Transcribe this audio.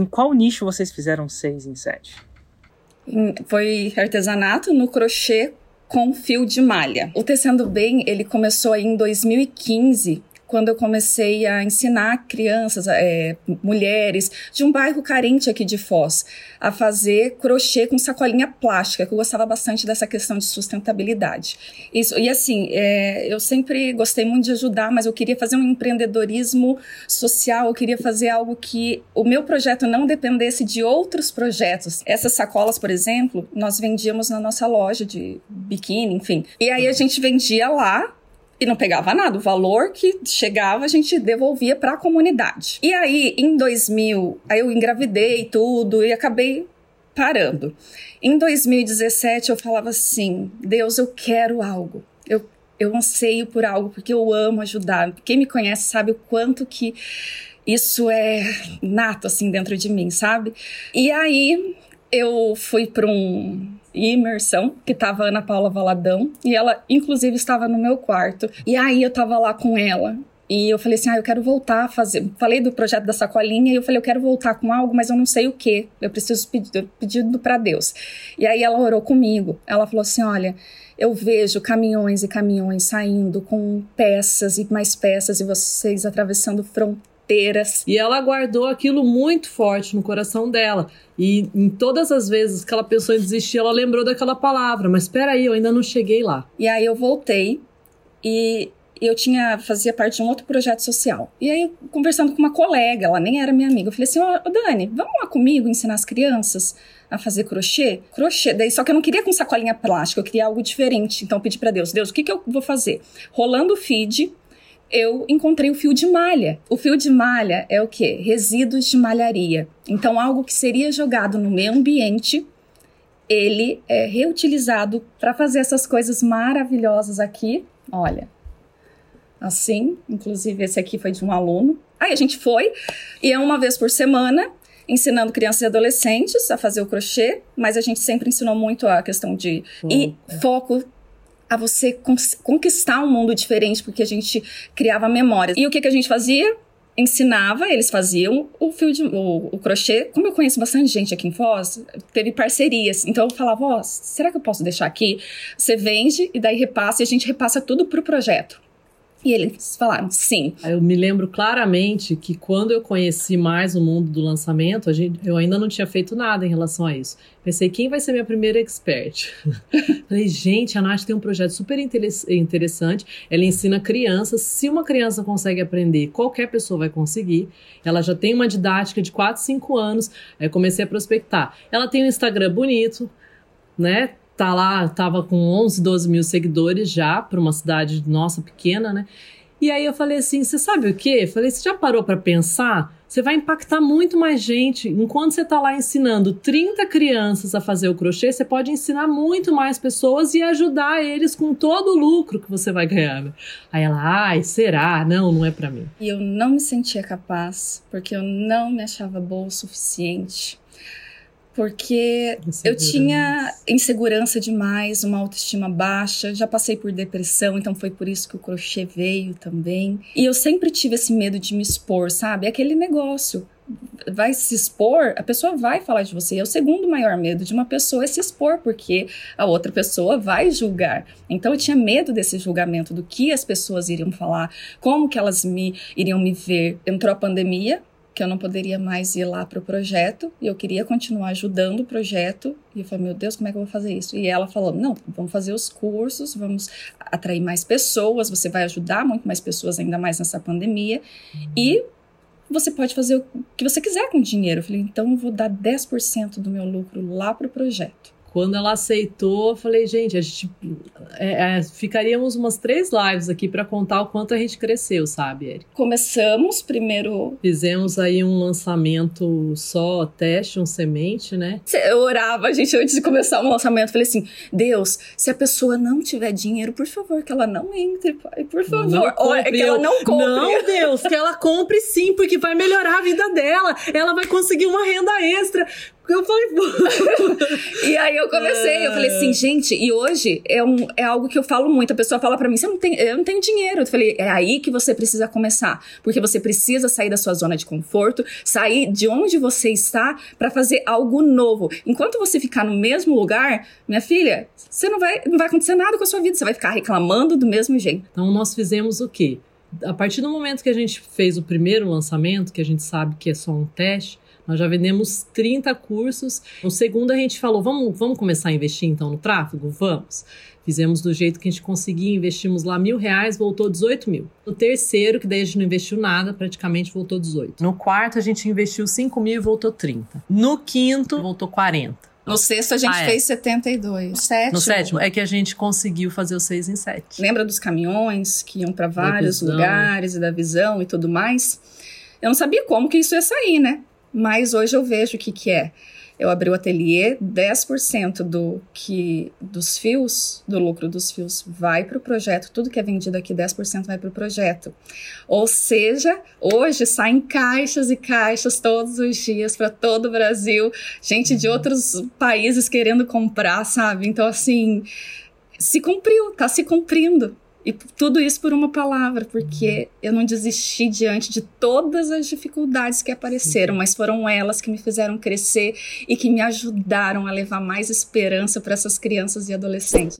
Em qual nicho vocês fizeram seis em sete? Foi artesanato no crochê com fio de malha. O Tecendo Bem, ele começou aí em 2015 quando eu comecei a ensinar crianças, é, mulheres de um bairro carente aqui de Foz, a fazer crochê com sacolinha plástica, que eu gostava bastante dessa questão de sustentabilidade. Isso, e assim, é, eu sempre gostei muito de ajudar, mas eu queria fazer um empreendedorismo social, eu queria fazer algo que o meu projeto não dependesse de outros projetos. Essas sacolas, por exemplo, nós vendíamos na nossa loja de biquíni, enfim. E aí a gente vendia lá e não pegava nada. O valor que chegava a gente devolvia para a comunidade. E aí, em 2000, aí eu engravidei tudo e acabei parando. Em 2017 eu falava assim: Deus, eu quero algo. Eu eu anseio por algo porque eu amo ajudar. Quem me conhece sabe o quanto que isso é nato assim dentro de mim, sabe? E aí eu fui para um imersão, que tava Ana Paula Valadão, e ela, inclusive, estava no meu quarto. E aí eu tava lá com ela. E eu falei assim: ah, eu quero voltar a fazer. Falei do projeto da sacolinha e eu falei: eu quero voltar com algo, mas eu não sei o que. Eu preciso pedir pedido para Deus. E aí ela orou comigo. Ela falou assim: olha, eu vejo caminhões e caminhões saindo com peças e mais peças e vocês atravessando fronteiras E ela guardou aquilo muito forte no coração dela. E em todas as vezes que ela pensou em desistir, ela lembrou daquela palavra. Mas espera aí, eu ainda não cheguei lá. E aí eu voltei e eu tinha fazia parte de um outro projeto social. E aí conversando com uma colega, ela nem era minha amiga, eu falei assim: "Ó, oh, Dani, vamos lá comigo ensinar as crianças a fazer crochê?" Crochê, daí só que eu não queria com sacolinha plástica, eu queria algo diferente. Então eu pedi para Deus: "Deus, o que que eu vou fazer?" Rolando feed, eu encontrei o fio de malha. O fio de malha é o que? Resíduos de malharia. Então, algo que seria jogado no meio ambiente, ele é reutilizado para fazer essas coisas maravilhosas aqui. Olha, assim, inclusive esse aqui foi de um aluno. Aí a gente foi e é uma vez por semana ensinando crianças e adolescentes a fazer o crochê, mas a gente sempre ensinou muito a questão de e foco a você conquistar um mundo diferente, porque a gente criava memórias. E o que, que a gente fazia? ensinava, eles faziam o fio de, o, o, crochê. Como eu conheço bastante gente aqui em Foz, teve parcerias. Então eu falava, ó, oh, será que eu posso deixar aqui? Você vende e daí repassa e a gente repassa tudo pro projeto. E eles falaram sim. Eu me lembro claramente que quando eu conheci mais o mundo do lançamento, gente, eu ainda não tinha feito nada em relação a isso. Pensei, quem vai ser minha primeira expert? Falei, gente, a Nath tem um projeto super interessante. Ela ensina crianças. Se uma criança consegue aprender, qualquer pessoa vai conseguir. Ela já tem uma didática de 4, 5 anos. Aí comecei a prospectar. Ela tem um Instagram bonito, né? Tá lá, tava com 11, 12 mil seguidores já, para uma cidade nossa pequena, né? E aí eu falei assim, você sabe o quê? Eu falei, você já parou para pensar? Você vai impactar muito mais gente. Enquanto você tá lá ensinando 30 crianças a fazer o crochê, você pode ensinar muito mais pessoas e ajudar eles com todo o lucro que você vai ganhar. Aí ela, ai, será? Não, não é para mim. E eu não me sentia capaz, porque eu não me achava boa o suficiente porque eu tinha insegurança demais, uma autoestima baixa, já passei por depressão, então foi por isso que o crochê veio também. E eu sempre tive esse medo de me expor, sabe? Aquele negócio. Vai se expor, a pessoa vai falar de você. É o segundo maior medo de uma pessoa é se expor, porque a outra pessoa vai julgar. Então eu tinha medo desse julgamento, do que as pessoas iriam falar, como que elas me iriam me ver. Entrou a pandemia, que eu não poderia mais ir lá para o projeto e eu queria continuar ajudando o projeto. E eu falei, meu Deus, como é que eu vou fazer isso? E ela falou: não, vamos fazer os cursos, vamos atrair mais pessoas, você vai ajudar muito mais pessoas, ainda mais nessa pandemia. E você pode fazer o que você quiser com o dinheiro. Eu falei, então eu vou dar 10% do meu lucro lá para o projeto. Quando ela aceitou, eu falei, gente, a gente é, é, ficaríamos umas três lives aqui para contar o quanto a gente cresceu, sabe, Eric? Começamos primeiro. Fizemos aí um lançamento só, teste, um semente, né? Eu orava, a gente, antes de começar o lançamento, falei assim: Deus, se a pessoa não tiver dinheiro, por favor, que ela não entre, pai, por favor. Não Olha, que ela não compre. Não, Deus, que ela compre sim, porque vai melhorar a vida dela. Ela vai conseguir uma renda extra Eu falei, e aí eu comecei, eu falei assim, gente, e hoje é, um, é algo que eu falo muito. A pessoa fala para mim, você não tem, eu não tenho dinheiro. Eu falei, é aí que você precisa começar. Porque você precisa sair da sua zona de conforto, sair de onde você está para fazer algo novo. Enquanto você ficar no mesmo lugar, minha filha, você não vai, não vai acontecer nada com a sua vida. Você vai ficar reclamando do mesmo jeito. Então nós fizemos o quê? A partir do momento que a gente fez o primeiro lançamento, que a gente sabe que é só um teste, nós já vendemos 30 cursos. No segundo, a gente falou: vamos, vamos começar a investir então no tráfego? Vamos. Fizemos do jeito que a gente conseguia, investimos lá mil reais, voltou 18 mil. No terceiro, que daí a gente não investiu nada, praticamente voltou 18. No quarto, a gente investiu 5 mil e voltou 30. No quinto, voltou 40. No sexto, a gente ah, é. fez 72. No sétimo. No sétimo, é que a gente conseguiu fazer o 6 em 7. Lembra dos caminhões que iam para vários lugares e da visão e tudo mais? Eu não sabia como que isso ia sair, né? Mas hoje eu vejo o que, que é. Eu abri o ateliê, 10% do que dos fios, do lucro dos fios, vai para o projeto. Tudo que é vendido aqui, 10% vai para o projeto. Ou seja, hoje saem caixas e caixas todos os dias para todo o Brasil, gente de outros países querendo comprar, sabe? Então, assim, se cumpriu, tá se cumprindo. E tudo isso por uma palavra, porque eu não desisti diante de todas as dificuldades que apareceram, mas foram elas que me fizeram crescer e que me ajudaram a levar mais esperança para essas crianças e adolescentes.